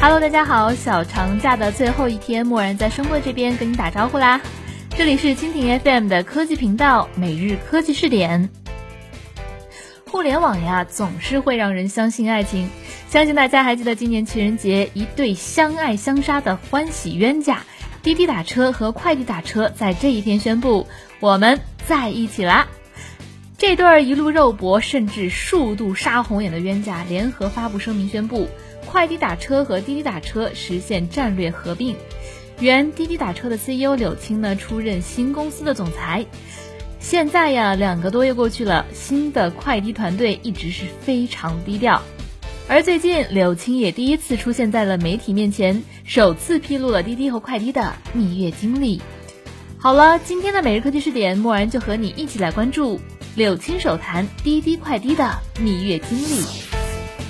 Hello，大家好，小长假的最后一天，默然在声波这边跟你打招呼啦。这里是蜻蜓 FM 的科技频道，每日科技试点。互联网呀，总是会让人相信爱情。相信大家还记得今年情人节，一对相爱相杀的欢喜冤家，滴滴打车和快递打车在这一天宣布我们在一起啦。这对儿一路肉搏，甚至数度杀红眼的冤家联合发布声明宣布，快滴打车和滴滴打车实现战略合并。原滴滴打车的 CEO 柳青呢出任新公司的总裁。现在呀，两个多月过去了，新的快滴团队一直是非常低调。而最近，柳青也第一次出现在了媒体面前，首次披露了滴滴和快滴的蜜月经历。好了，今天的每日科技视点，默然就和你一起来关注柳青手谈滴滴快滴的蜜月经历。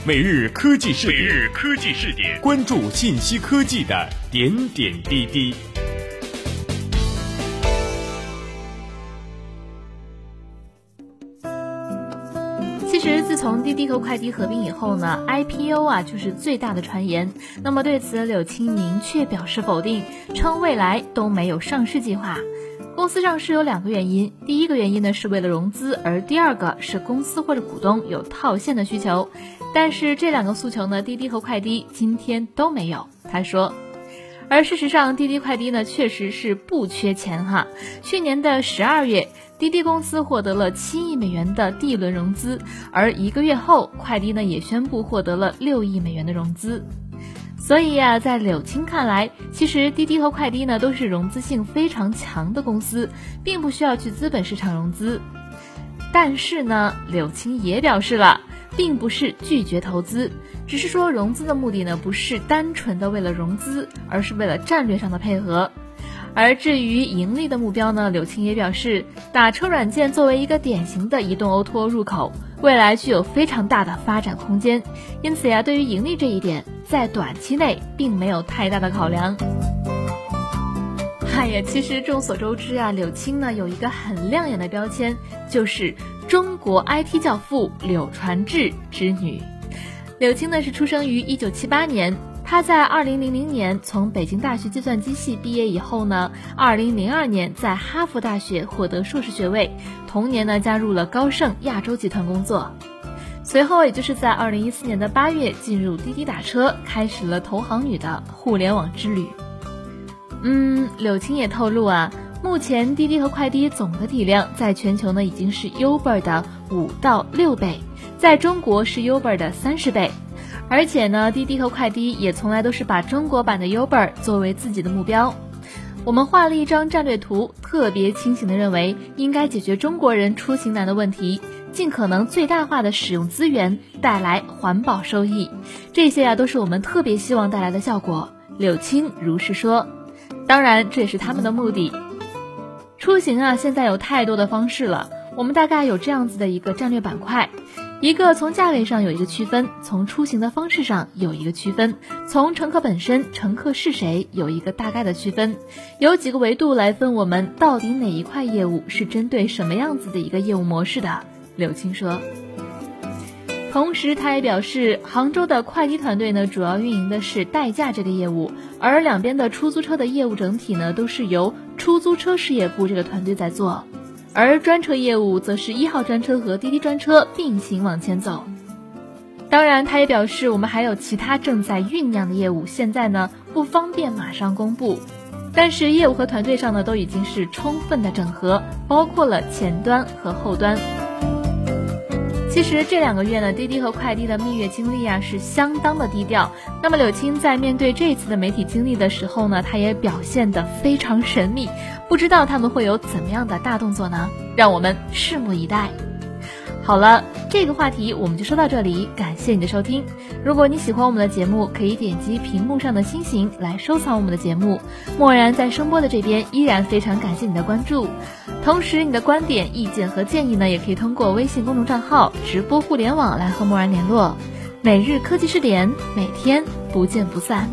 每日科技视点，每日科技视点，关注信息科技的点点滴滴。其实，自从滴滴和快滴合并以后呢，IPO 啊就是最大的传言。那么对此，柳青明确表示否定，称未来都没有上市计划。公司上市有两个原因，第一个原因呢是为了融资，而第二个是公司或者股东有套现的需求。但是这两个诉求呢，滴滴和快滴今天都没有。他说，而事实上，滴滴快滴呢确实是不缺钱哈。去年的十二月，滴滴公司获得了七亿美元的 D 轮融资，而一个月后，快滴呢也宣布获得了六亿美元的融资。所以呀，在柳青看来，其实滴滴和快滴呢都是融资性非常强的公司，并不需要去资本市场融资。但是呢，柳青也表示了，并不是拒绝投资，只是说融资的目的呢不是单纯的为了融资，而是为了战略上的配合。而至于盈利的目标呢，柳青也表示，打车软件作为一个典型的移动 O2O 入口，未来具有非常大的发展空间。因此呀，对于盈利这一点，在短期内并没有太大的考量。哎呀，其实众所周知啊，柳青呢有一个很亮眼的标签，就是中国 IT 教父柳传志之女。柳青呢是出生于一九七八年。他在二零零零年从北京大学计算机系毕业以后呢，二零零二年在哈佛大学获得硕士学位，同年呢加入了高盛亚洲集团工作，随后也就是在二零一四年的八月进入滴滴打车，开始了投行女的互联网之旅。嗯，柳青也透露啊，目前滴滴和快滴总的体量在全球呢已经是 Uber 的五到六倍，在中国是 Uber 的三十倍。而且呢，滴滴和快滴也从来都是把中国版的 Uber 作为自己的目标。我们画了一张战略图，特别清醒的认为应该解决中国人出行难的问题，尽可能最大化的使用资源，带来环保收益。这些啊，都是我们特别希望带来的效果。柳青如是说。当然，这也是他们的目的。出行啊，现在有太多的方式了，我们大概有这样子的一个战略板块。一个从价位上有一个区分，从出行的方式上有一个区分，从乘客本身，乘客是谁有一个大概的区分，有几个维度来分我们到底哪一块业务是针对什么样子的一个业务模式的。柳青说，同时他也表示，杭州的快滴团队呢，主要运营的是代驾这个业务，而两边的出租车的业务整体呢，都是由出租车事业部这个团队在做。而专车业务则是一号专车和滴滴专车并行往前走。当然，他也表示，我们还有其他正在酝酿的业务，现在呢不方便马上公布。但是业务和团队上呢都已经是充分的整合，包括了前端和后端。其实这两个月呢，滴滴和快递的蜜月经历啊是相当的低调。那么柳青在面对这次的媒体经历的时候呢，他也表现得非常神秘，不知道他们会有怎么样的大动作呢？让我们拭目以待。好了，这个话题我们就说到这里，感谢你的收听。如果你喜欢我们的节目，可以点击屏幕上的星星来收藏我们的节目。默然在声波的这边依然非常感谢你的关注，同时你的观点、意见和建议呢，也可以通过微信公众账号“直播互联网”来和默然联络。每日科技视点，每天不见不散。